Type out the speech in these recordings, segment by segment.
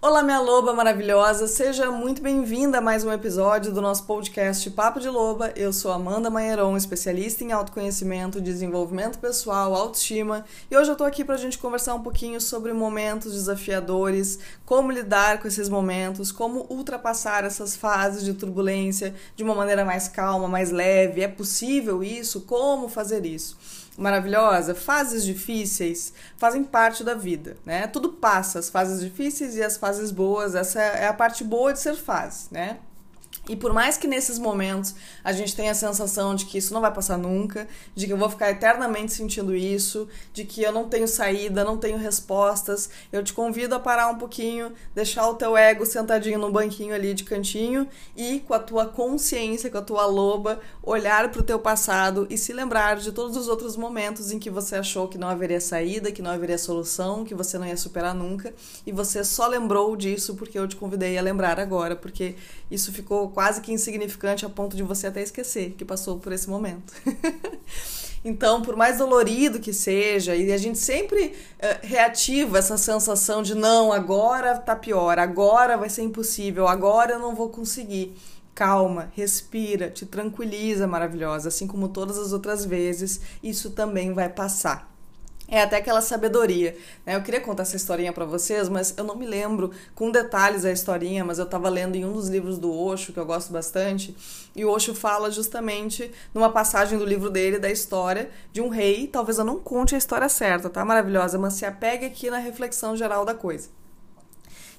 Olá, minha loba maravilhosa, seja muito bem-vinda a mais um episódio do nosso podcast Papo de Loba. Eu sou Amanda Manheron, especialista em autoconhecimento, desenvolvimento pessoal, autoestima, e hoje eu tô aqui pra gente conversar um pouquinho sobre momentos desafiadores, como lidar com esses momentos, como ultrapassar essas fases de turbulência de uma maneira mais calma, mais leve. É possível isso? Como fazer isso? Maravilhosa, fases difíceis fazem parte da vida, né? Tudo passa, as fases difíceis e as fases boas, essa é a parte boa de ser fase, né? E por mais que nesses momentos a gente tenha a sensação de que isso não vai passar nunca, de que eu vou ficar eternamente sentindo isso, de que eu não tenho saída, não tenho respostas, eu te convido a parar um pouquinho, deixar o teu ego sentadinho no banquinho ali de cantinho e com a tua consciência, com a tua loba, olhar para o teu passado e se lembrar de todos os outros momentos em que você achou que não haveria saída, que não haveria solução, que você não ia superar nunca. E você só lembrou disso porque eu te convidei a lembrar agora, porque isso ficou quase que insignificante a ponto de você até esquecer que passou por esse momento. Então, por mais dolorido que seja, e a gente sempre uh, reativa essa sensação de não, agora tá pior, agora vai ser impossível, agora eu não vou conseguir. Calma, respira, te tranquiliza, maravilhosa, assim como todas as outras vezes, isso também vai passar. É até aquela sabedoria. Né? Eu queria contar essa historinha para vocês, mas eu não me lembro com detalhes a historinha, mas eu estava lendo em um dos livros do Osho, que eu gosto bastante, e o Osho fala justamente numa passagem do livro dele da história de um rei. Talvez eu não conte a história certa, tá? Maravilhosa, mas se apegue aqui na reflexão geral da coisa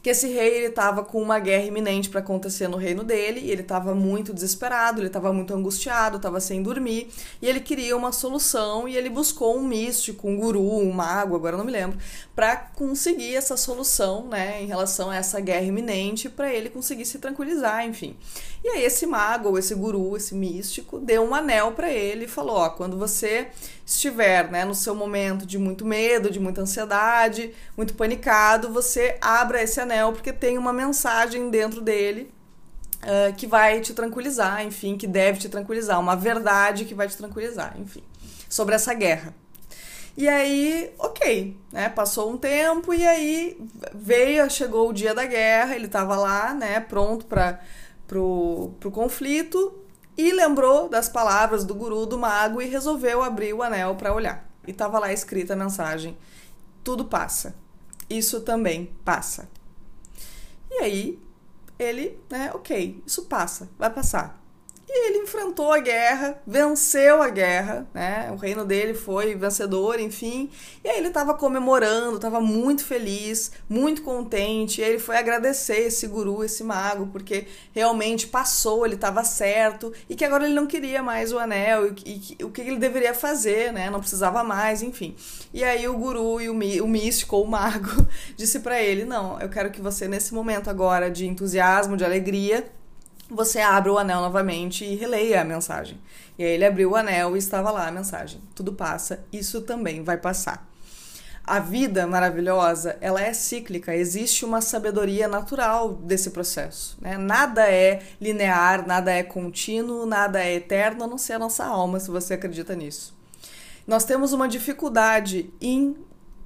que esse rei ele estava com uma guerra iminente para acontecer no reino dele, e ele estava muito desesperado, ele estava muito angustiado, estava sem dormir, e ele queria uma solução e ele buscou um místico, um guru, um mago, agora não me lembro, para conseguir essa solução, né, em relação a essa guerra iminente, para ele conseguir se tranquilizar, enfim. E aí esse mago, esse guru, esse místico, deu um anel para ele e falou: "Ó, quando você estiver, né, no seu momento de muito medo, de muita ansiedade, muito panicado, você abra esse anel porque tem uma mensagem dentro dele uh, que vai te tranquilizar, enfim, que deve te tranquilizar, uma verdade que vai te tranquilizar, enfim, sobre essa guerra. E aí, ok, né? Passou um tempo e aí veio, chegou o dia da guerra, ele estava lá, né, pronto para pro, pro conflito e lembrou das palavras do guru do mago e resolveu abrir o anel para olhar. E estava lá escrita a mensagem: tudo passa. Isso também passa. E aí ele, né, ok, isso passa, vai passar. E ele enfrentou a guerra, venceu a guerra, né? O reino dele foi vencedor, enfim. E aí ele estava comemorando, estava muito feliz, muito contente. E ele foi agradecer esse guru, esse mago, porque realmente passou, ele estava certo e que agora ele não queria mais o anel e, e, o que ele deveria fazer, né? Não precisava mais, enfim. E aí o guru e o, o místico, o mago, disse para ele: "Não, eu quero que você nesse momento agora de entusiasmo, de alegria, você abre o anel novamente e releia a mensagem. E aí ele abriu o anel e estava lá a mensagem. Tudo passa, isso também vai passar. A vida maravilhosa, ela é cíclica, existe uma sabedoria natural desse processo. Né? Nada é linear, nada é contínuo, nada é eterno, a não ser a nossa alma, se você acredita nisso. Nós temos uma dificuldade em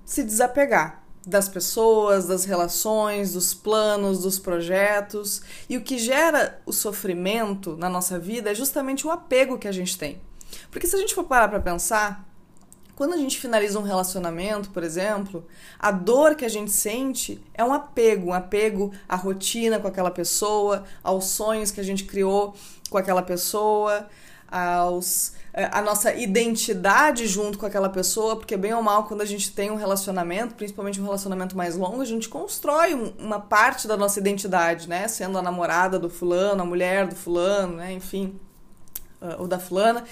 se desapegar das pessoas, das relações, dos planos, dos projetos. E o que gera o sofrimento na nossa vida é justamente o apego que a gente tem. Porque se a gente for parar para pensar, quando a gente finaliza um relacionamento, por exemplo, a dor que a gente sente é um apego, um apego à rotina com aquela pessoa, aos sonhos que a gente criou com aquela pessoa, aos a nossa identidade junto com aquela pessoa, porque bem ou mal, quando a gente tem um relacionamento, principalmente um relacionamento mais longo, a gente constrói uma parte da nossa identidade, né? Sendo a namorada do fulano, a mulher do fulano, né? Enfim, ou da fulana.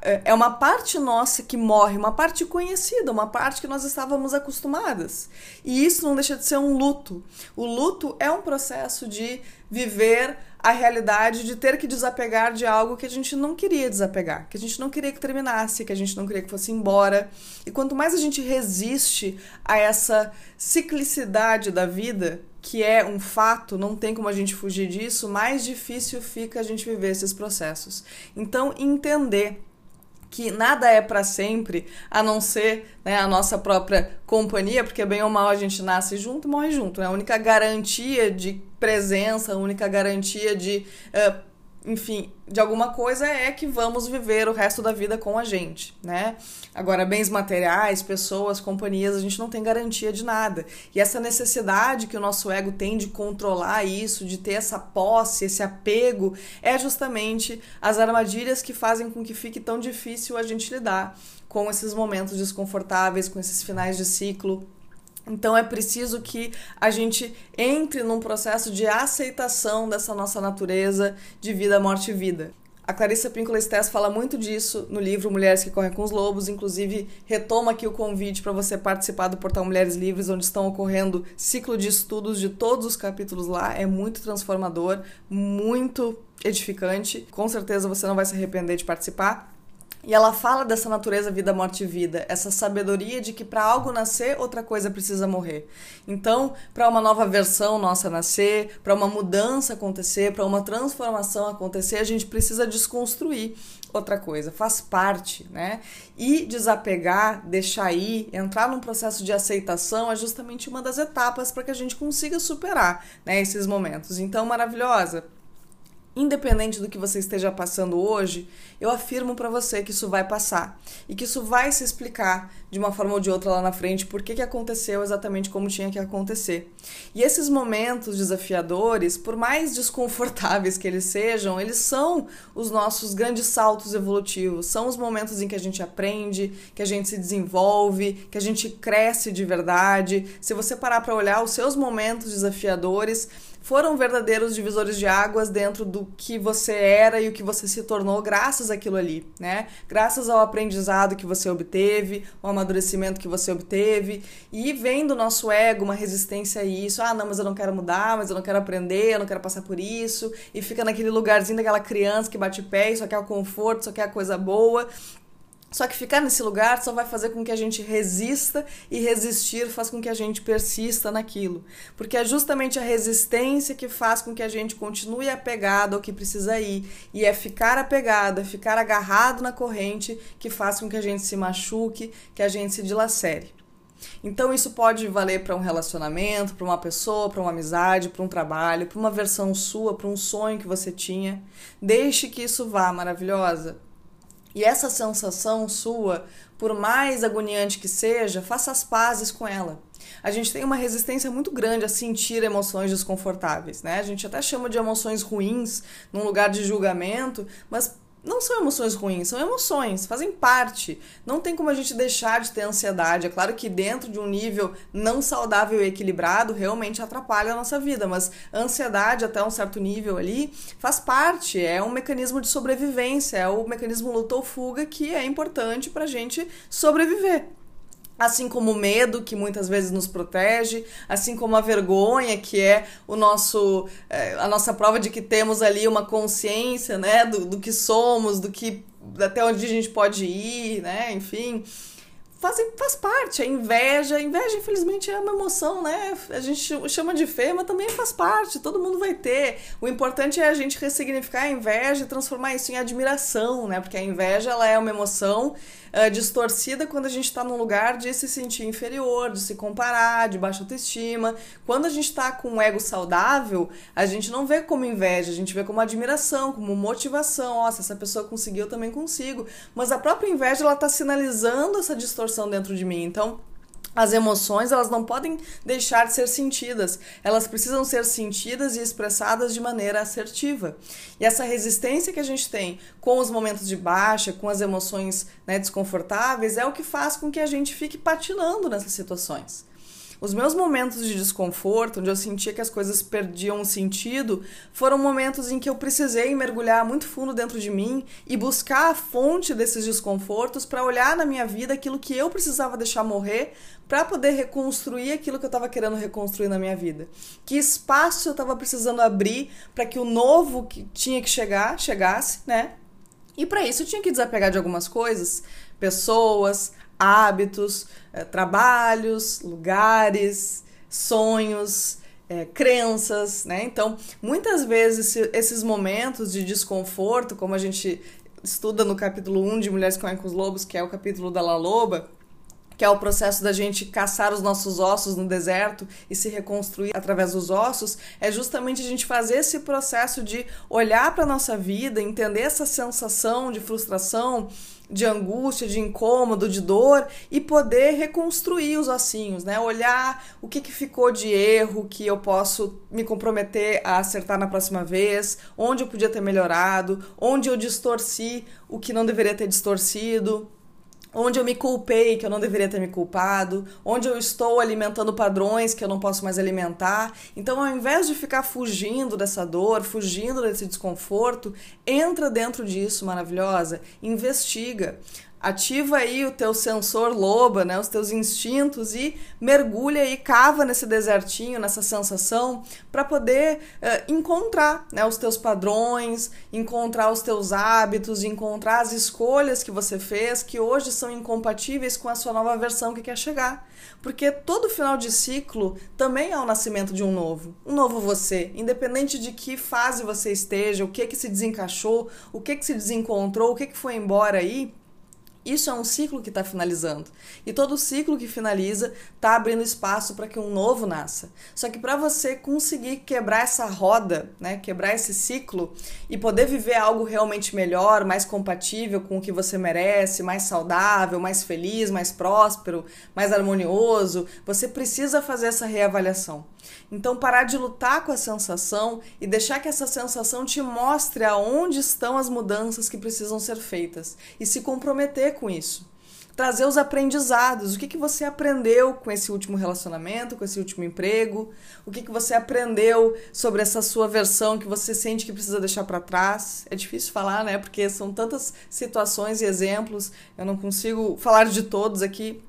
É, é uma parte nossa que morre, uma parte conhecida, uma parte que nós estávamos acostumadas. E isso não deixa de ser um luto. O luto é um processo de viver a realidade de ter que desapegar de algo que a gente não queria desapegar, que a gente não queria que terminasse, que a gente não queria que fosse embora. E quanto mais a gente resiste a essa ciclicidade da vida, que é um fato, não tem como a gente fugir disso, mais difícil fica a gente viver esses processos. Então, entender que nada é para sempre, a não ser né, a nossa própria companhia, porque bem ou mal a gente nasce junto e morre junto. Né? A única garantia de presença, a única garantia de uh, enfim, de alguma coisa é que vamos viver o resto da vida com a gente, né? Agora, bens materiais, pessoas, companhias, a gente não tem garantia de nada. E essa necessidade que o nosso ego tem de controlar isso, de ter essa posse, esse apego, é justamente as armadilhas que fazem com que fique tão difícil a gente lidar com esses momentos desconfortáveis, com esses finais de ciclo então é preciso que a gente entre num processo de aceitação dessa nossa natureza de vida, morte e vida. A Clarissa Pinkola Stess fala muito disso no livro Mulheres que Correm com os Lobos, inclusive retoma aqui o convite para você participar do portal Mulheres Livres, onde estão ocorrendo ciclo de estudos de todos os capítulos lá. É muito transformador, muito edificante. Com certeza você não vai se arrepender de participar. E ela fala dessa natureza vida, morte e vida, essa sabedoria de que para algo nascer, outra coisa precisa morrer. Então, para uma nova versão nossa nascer, para uma mudança acontecer, para uma transformação acontecer, a gente precisa desconstruir outra coisa, faz parte, né? E desapegar, deixar ir, entrar num processo de aceitação é justamente uma das etapas para que a gente consiga superar, né, esses momentos. Então, maravilhosa, Independente do que você esteja passando hoje, eu afirmo para você que isso vai passar e que isso vai se explicar de uma forma ou de outra lá na frente por que, aconteceu exatamente como tinha que acontecer. E esses momentos desafiadores, por mais desconfortáveis que eles sejam, eles são os nossos grandes saltos evolutivos, são os momentos em que a gente aprende, que a gente se desenvolve, que a gente cresce de verdade. Se você parar para olhar os seus momentos desafiadores, foram verdadeiros divisores de águas dentro do que você era e o que você se tornou graças àquilo ali, né? Graças ao aprendizado que você obteve, ao amadurecimento que você obteve e vem do nosso ego uma resistência a isso. Ah, não, mas eu não quero mudar, mas eu não quero aprender, eu não quero passar por isso. E fica naquele lugarzinho daquela criança que bate pé só quer o conforto, só quer a coisa boa. Só que ficar nesse lugar só vai fazer com que a gente resista e resistir faz com que a gente persista naquilo. Porque é justamente a resistência que faz com que a gente continue apegado ao que precisa ir. E é ficar apegado, é ficar agarrado na corrente que faz com que a gente se machuque, que a gente se dilacere. Então isso pode valer para um relacionamento, para uma pessoa, para uma amizade, para um trabalho, para uma versão sua, para um sonho que você tinha. Deixe que isso vá, maravilhosa e essa sensação sua, por mais agoniante que seja, faça as pazes com ela. A gente tem uma resistência muito grande a sentir emoções desconfortáveis, né? A gente até chama de emoções ruins num lugar de julgamento, mas não são emoções ruins, são emoções, fazem parte. Não tem como a gente deixar de ter ansiedade. É claro que dentro de um nível não saudável e equilibrado, realmente atrapalha a nossa vida, mas ansiedade até um certo nível ali faz parte, é um mecanismo de sobrevivência, é o mecanismo luta ou fuga que é importante para a gente sobreviver assim como o medo que muitas vezes nos protege, assim como a vergonha que é o nosso é, a nossa prova de que temos ali uma consciência, né, do, do que somos, do que até onde a gente pode ir, né, enfim fazem, faz parte. A inveja, a inveja, infelizmente, é uma emoção, né? A gente chama de feia, mas também faz parte, todo mundo vai ter. O importante é a gente ressignificar a inveja e transformar isso em admiração, né? Porque a inveja ela é uma emoção uh, distorcida quando a gente está num lugar de se sentir inferior, de se comparar, de baixa autoestima. Quando a gente está com um ego saudável, a gente não vê como inveja, a gente vê como admiração, como motivação. Nossa, essa pessoa conseguiu, eu também consigo. Mas a própria inveja, ela está sinalizando essa distorção dentro de mim. Então, as emoções elas não podem deixar de ser sentidas, elas precisam ser sentidas e expressadas de maneira assertiva. E essa resistência que a gente tem com os momentos de baixa, com as emoções né, desconfortáveis, é o que faz com que a gente fique patinando nessas situações. Os meus momentos de desconforto, onde eu sentia que as coisas perdiam o sentido, foram momentos em que eu precisei mergulhar muito fundo dentro de mim e buscar a fonte desses desconfortos para olhar na minha vida aquilo que eu precisava deixar morrer para poder reconstruir aquilo que eu estava querendo reconstruir na minha vida. Que espaço eu estava precisando abrir para que o novo que tinha que chegar chegasse, né? E para isso eu tinha que desapegar de algumas coisas, pessoas, hábitos, é, trabalhos, lugares, sonhos, é, crenças, né? Então, muitas vezes esses momentos de desconforto, como a gente estuda no capítulo 1 de Mulheres com os Lobos, que é o capítulo da La Loba, que é o processo da gente caçar os nossos ossos no deserto e se reconstruir através dos ossos, é justamente a gente fazer esse processo de olhar para nossa vida, entender essa sensação de frustração, de angústia, de incômodo, de dor e poder reconstruir os ossinhos, né? Olhar o que, que ficou de erro que eu posso me comprometer a acertar na próxima vez, onde eu podia ter melhorado, onde eu distorci o que não deveria ter distorcido onde eu me culpei que eu não deveria ter me culpado, onde eu estou alimentando padrões que eu não posso mais alimentar. Então, ao invés de ficar fugindo dessa dor, fugindo desse desconforto, entra dentro disso, maravilhosa, investiga ativa aí o teu sensor loba, né, os teus instintos e mergulha e cava nesse desertinho, nessa sensação, para poder uh, encontrar né, os teus padrões, encontrar os teus hábitos, encontrar as escolhas que você fez que hoje são incompatíveis com a sua nova versão que quer chegar. Porque todo final de ciclo também é o nascimento de um novo, um novo você, independente de que fase você esteja, o que que se desencaixou, o que que se desencontrou, o que que foi embora aí isso é um ciclo que está finalizando. E todo ciclo que finaliza está abrindo espaço para que um novo nasça. Só que para você conseguir quebrar essa roda, né, quebrar esse ciclo e poder viver algo realmente melhor, mais compatível com o que você merece, mais saudável, mais feliz, mais próspero, mais harmonioso, você precisa fazer essa reavaliação. Então, parar de lutar com a sensação e deixar que essa sensação te mostre aonde estão as mudanças que precisam ser feitas e se comprometer com isso. Trazer os aprendizados. O que, que você aprendeu com esse último relacionamento, com esse último emprego? O que, que você aprendeu sobre essa sua versão que você sente que precisa deixar para trás? É difícil falar, né? Porque são tantas situações e exemplos, eu não consigo falar de todos aqui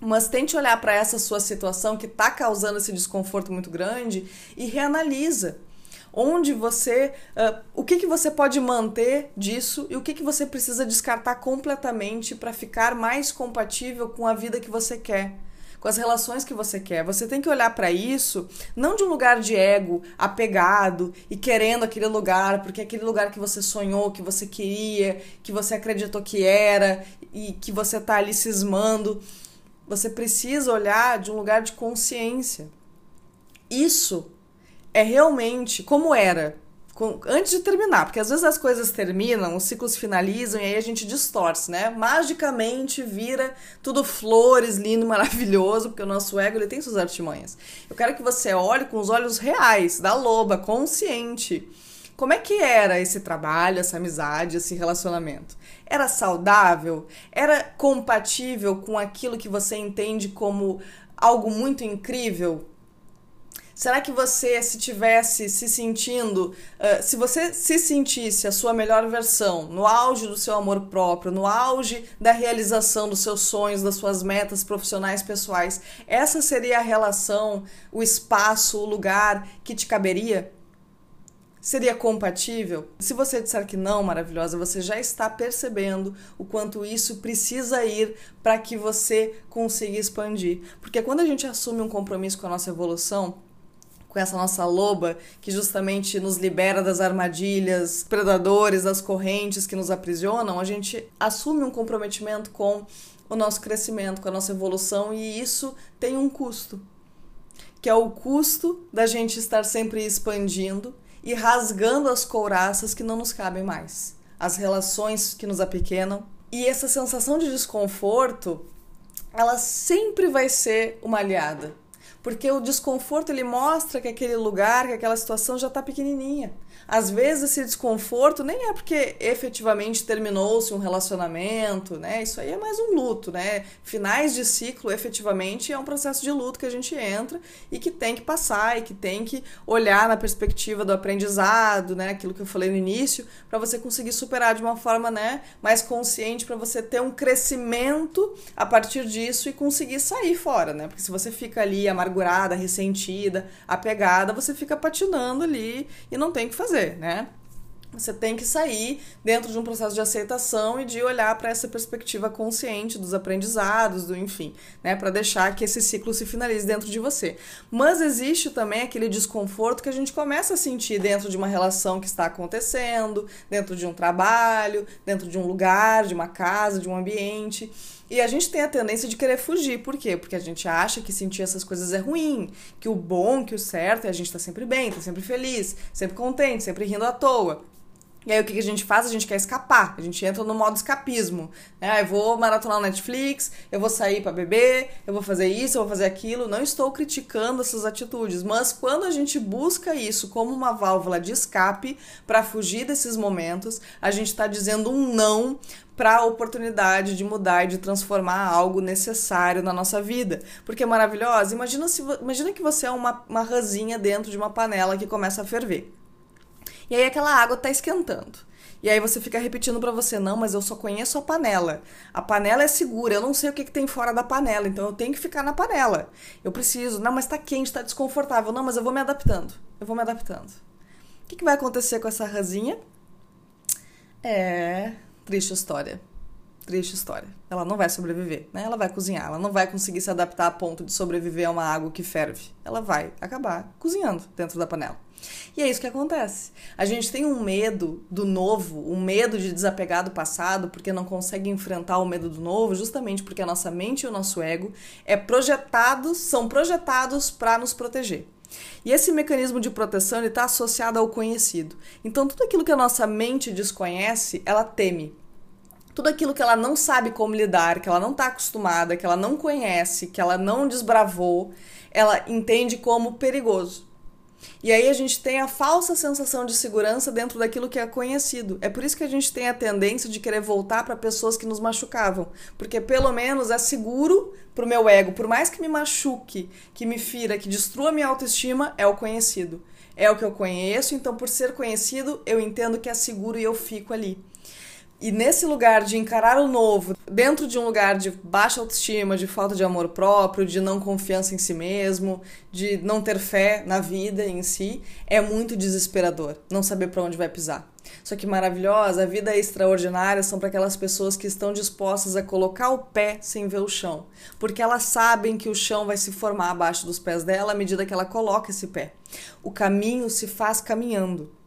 mas tente olhar para essa sua situação que está causando esse desconforto muito grande e reanalisa onde você, uh, o que, que você pode manter disso e o que, que você precisa descartar completamente para ficar mais compatível com a vida que você quer, com as relações que você quer. Você tem que olhar para isso não de um lugar de ego, apegado e querendo aquele lugar, porque é aquele lugar que você sonhou, que você queria, que você acreditou que era e que você está ali cismando você precisa olhar de um lugar de consciência. Isso é realmente como era antes de terminar, porque às vezes as coisas terminam, os ciclos finalizam e aí a gente distorce, né? Magicamente vira tudo flores, lindo, maravilhoso, porque o nosso ego ele tem suas artimanhas. Eu quero que você olhe com os olhos reais da loba, consciente. Como é que era esse trabalho, essa amizade, esse relacionamento? Era saudável? Era compatível com aquilo que você entende como algo muito incrível? Será que você, se tivesse se sentindo, uh, se você se sentisse a sua melhor versão, no auge do seu amor próprio, no auge da realização dos seus sonhos, das suas metas profissionais pessoais, essa seria a relação, o espaço, o lugar que te caberia? Seria compatível? Se você disser que não, maravilhosa, você já está percebendo o quanto isso precisa ir para que você consiga expandir. Porque quando a gente assume um compromisso com a nossa evolução, com essa nossa loba que justamente nos libera das armadilhas, predadores, das correntes que nos aprisionam, a gente assume um comprometimento com o nosso crescimento, com a nossa evolução e isso tem um custo, que é o custo da gente estar sempre expandindo e rasgando as couraças que não nos cabem mais, as relações que nos apequenam. E essa sensação de desconforto, ela sempre vai ser uma aliada, porque o desconforto ele mostra que aquele lugar, que aquela situação já está pequenininha. Às vezes esse desconforto nem é porque efetivamente terminou-se um relacionamento, né? Isso aí é mais um luto, né? Finais de ciclo efetivamente é um processo de luto que a gente entra e que tem que passar e que tem que olhar na perspectiva do aprendizado, né? Aquilo que eu falei no início, para você conseguir superar de uma forma, né, mais consciente para você ter um crescimento a partir disso e conseguir sair fora, né? Porque se você fica ali amargurada, ressentida, apegada, você fica patinando ali e não tem o que fazer fazer, né? você tem que sair dentro de um processo de aceitação e de olhar para essa perspectiva consciente dos aprendizados, do enfim, né, para deixar que esse ciclo se finalize dentro de você. Mas existe também aquele desconforto que a gente começa a sentir dentro de uma relação que está acontecendo, dentro de um trabalho, dentro de um lugar, de uma casa, de um ambiente. E a gente tem a tendência de querer fugir. Por quê? Porque a gente acha que sentir essas coisas é ruim, que o bom, que o certo é a gente tá sempre bem, tá sempre feliz, sempre contente, sempre rindo à toa. E aí o que a gente faz? A gente quer escapar, a gente entra no modo escapismo. Né? Ah, eu vou maratonar o Netflix, eu vou sair para beber, eu vou fazer isso, eu vou fazer aquilo. Não estou criticando essas atitudes, mas quando a gente busca isso como uma válvula de escape para fugir desses momentos, a gente está dizendo um não para a oportunidade de mudar e de transformar algo necessário na nossa vida. Porque é maravilhosa. Imagina, se, imagina que você é uma, uma rãzinha dentro de uma panela que começa a ferver. E aí aquela água tá esquentando. E aí você fica repetindo para você, não, mas eu só conheço a panela. A panela é segura, eu não sei o que, que tem fora da panela, então eu tenho que ficar na panela. Eu preciso, não, mas tá quente, tá desconfortável. Não, mas eu vou me adaptando. Eu vou me adaptando. O que, que vai acontecer com essa rasinha? É. Triste história. Triste história. Ela não vai sobreviver, né? Ela vai cozinhar, ela não vai conseguir se adaptar a ponto de sobreviver a uma água que ferve. Ela vai acabar cozinhando dentro da panela. E é isso que acontece. A gente tem um medo do novo, um medo de desapegar do passado, porque não consegue enfrentar o medo do novo, justamente porque a nossa mente e o nosso ego é projetados, são projetados para nos proteger. E esse mecanismo de proteção está associado ao conhecido. Então, tudo aquilo que a nossa mente desconhece, ela teme. Tudo aquilo que ela não sabe como lidar, que ela não está acostumada, que ela não conhece, que ela não desbravou, ela entende como perigoso. E aí a gente tem a falsa sensação de segurança dentro daquilo que é conhecido. É por isso que a gente tem a tendência de querer voltar para pessoas que nos machucavam, porque pelo menos é seguro para o meu ego, por mais que me machuque, que me fira, que destrua minha autoestima, é o conhecido. É o que eu conheço, então por ser conhecido, eu entendo que é seguro e eu fico ali. E nesse lugar de encarar o novo, dentro de um lugar de baixa autoestima, de falta de amor próprio, de não confiança em si mesmo, de não ter fé na vida em si, é muito desesperador não saber para onde vai pisar. Só que maravilhosa, a vida é extraordinária são para aquelas pessoas que estão dispostas a colocar o pé sem ver o chão, porque elas sabem que o chão vai se formar abaixo dos pés dela à medida que ela coloca esse pé. O caminho se faz caminhando.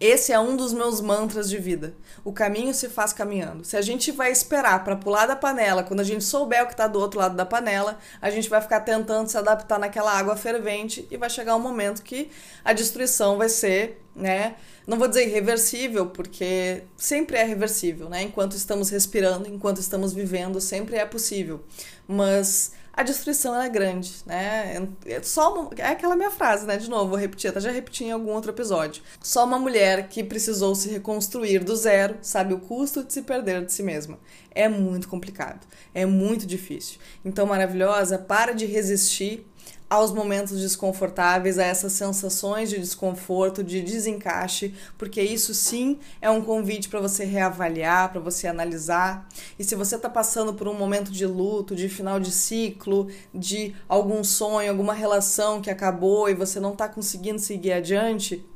Esse é um dos meus mantras de vida. O caminho se faz caminhando. Se a gente vai esperar para pular da panela, quando a gente souber o que está do outro lado da panela, a gente vai ficar tentando se adaptar naquela água fervente e vai chegar um momento que a destruição vai ser, né? Não vou dizer irreversível, porque sempre é reversível, né? Enquanto estamos respirando, enquanto estamos vivendo, sempre é possível. Mas a destruição é grande, né? É só uma, é aquela minha frase, né? De novo, vou repetir, até já repeti em algum outro episódio. Só uma mulher que precisou se reconstruir do zero sabe o custo de se perder de si mesma. É muito complicado, é muito difícil. Então, maravilhosa, para de resistir aos momentos desconfortáveis, a essas sensações de desconforto, de desencaixe, porque isso sim é um convite para você reavaliar, para você analisar. E se você está passando por um momento de luto, de final de ciclo, de algum sonho, alguma relação que acabou e você não está conseguindo seguir adiante,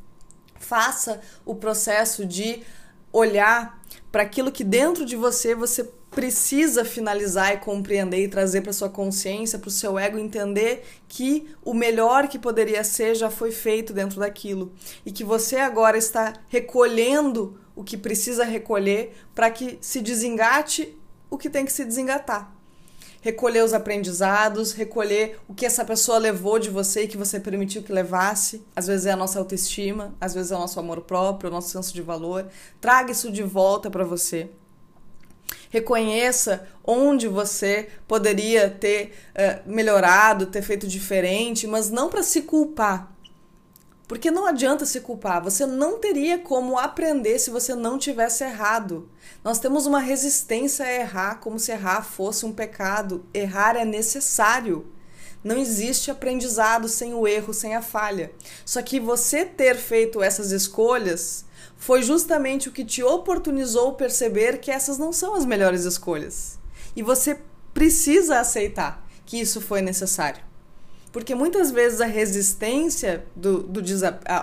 faça o processo de olhar para aquilo que dentro de você você precisa finalizar e compreender e trazer para sua consciência, para o seu ego entender que o melhor que poderia ser já foi feito dentro daquilo e que você agora está recolhendo o que precisa recolher para que se desengate o que tem que se desengatar. Recolher os aprendizados, recolher o que essa pessoa levou de você e que você permitiu que levasse. Às vezes é a nossa autoestima, às vezes é o nosso amor próprio, o nosso senso de valor. Traga isso de volta para você reconheça onde você poderia ter uh, melhorado, ter feito diferente, mas não para se culpar. Porque não adianta se culpar, você não teria como aprender se você não tivesse errado. Nós temos uma resistência a errar, como se errar fosse um pecado. Errar é necessário. Não existe aprendizado sem o erro, sem a falha. Só que você ter feito essas escolhas foi justamente o que te oportunizou perceber que essas não são as melhores escolhas. E você precisa aceitar que isso foi necessário. Porque muitas vezes a resistência do, do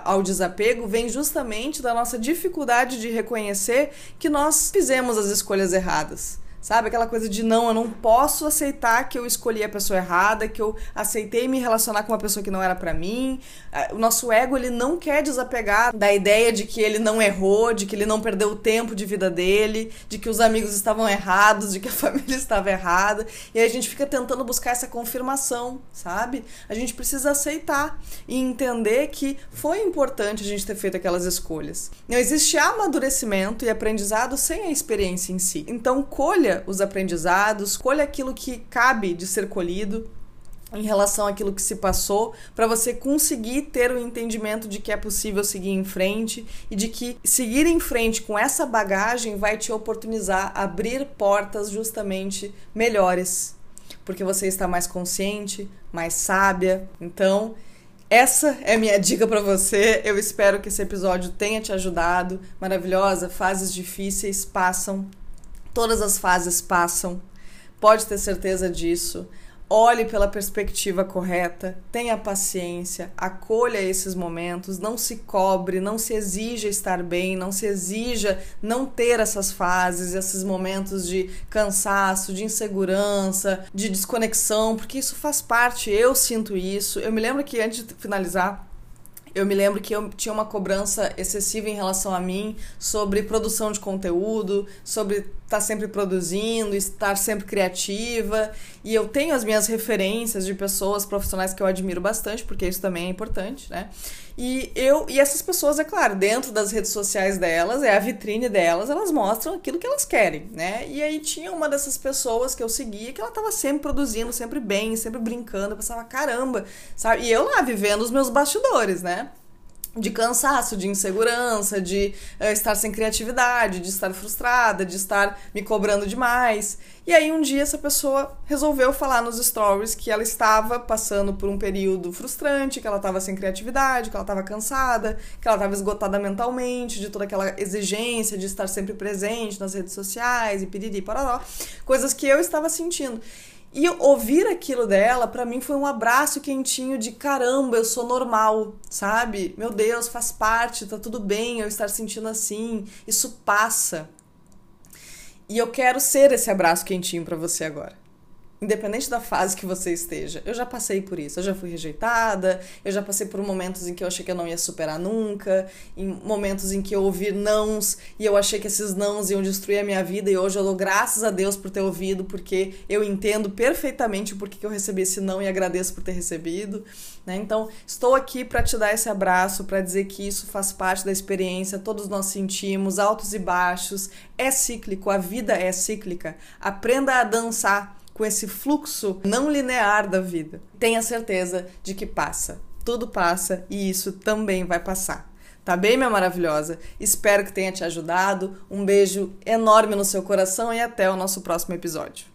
ao desapego vem justamente da nossa dificuldade de reconhecer que nós fizemos as escolhas erradas. Sabe? Aquela coisa de não, eu não posso aceitar que eu escolhi a pessoa errada, que eu aceitei me relacionar com uma pessoa que não era para mim. O nosso ego, ele não quer desapegar da ideia de que ele não errou, de que ele não perdeu o tempo de vida dele, de que os amigos estavam errados, de que a família estava errada. E aí a gente fica tentando buscar essa confirmação, sabe? A gente precisa aceitar e entender que foi importante a gente ter feito aquelas escolhas. Não existe amadurecimento e aprendizado sem a experiência em si. Então, colha colha os aprendizados, colha aquilo que cabe de ser colhido em relação àquilo que se passou, para você conseguir ter o entendimento de que é possível seguir em frente e de que seguir em frente com essa bagagem vai te oportunizar abrir portas justamente melhores, porque você está mais consciente, mais sábia. Então, essa é minha dica para você. Eu espero que esse episódio tenha te ajudado. Maravilhosa, fases difíceis passam, Todas as fases passam, pode ter certeza disso. Olhe pela perspectiva correta, tenha paciência, acolha esses momentos, não se cobre, não se exija estar bem, não se exija não ter essas fases, esses momentos de cansaço, de insegurança, de desconexão, porque isso faz parte, eu sinto isso. Eu me lembro que antes de finalizar, eu me lembro que eu tinha uma cobrança excessiva em relação a mim sobre produção de conteúdo, sobre estar tá sempre produzindo, estar sempre criativa. E eu tenho as minhas referências de pessoas profissionais que eu admiro bastante, porque isso também é importante, né? E eu e essas pessoas, é claro, dentro das redes sociais delas, é a vitrine delas, elas mostram aquilo que elas querem, né? E aí tinha uma dessas pessoas que eu seguia que ela tava sempre produzindo, sempre bem, sempre brincando, eu pensava, caramba, sabe? E eu lá vivendo os meus bastidores, né? De cansaço, de insegurança, de uh, estar sem criatividade, de estar frustrada, de estar me cobrando demais. E aí um dia essa pessoa resolveu falar nos stories que ela estava passando por um período frustrante, que ela estava sem criatividade, que ela estava cansada, que ela estava esgotada mentalmente de toda aquela exigência de estar sempre presente nas redes sociais e piriri pararó, coisas que eu estava sentindo. E ouvir aquilo dela, para mim, foi um abraço quentinho de caramba, eu sou normal, sabe? Meu Deus, faz parte, tá tudo bem eu estar sentindo assim, isso passa. E eu quero ser esse abraço quentinho para você agora independente da fase que você esteja. Eu já passei por isso, eu já fui rejeitada, eu já passei por momentos em que eu achei que eu não ia superar nunca, em momentos em que eu ouvi nãos e eu achei que esses nãos iam destruir a minha vida e hoje eu dou graças a Deus por ter ouvido, porque eu entendo perfeitamente por que eu recebi esse não e agradeço por ter recebido, né? Então, estou aqui para te dar esse abraço, para dizer que isso faz parte da experiência, todos nós sentimos altos e baixos, é cíclico, a vida é cíclica. Aprenda a dançar com esse fluxo não linear da vida. Tenha certeza de que passa. Tudo passa e isso também vai passar. Tá bem, minha maravilhosa? Espero que tenha te ajudado. Um beijo enorme no seu coração e até o nosso próximo episódio.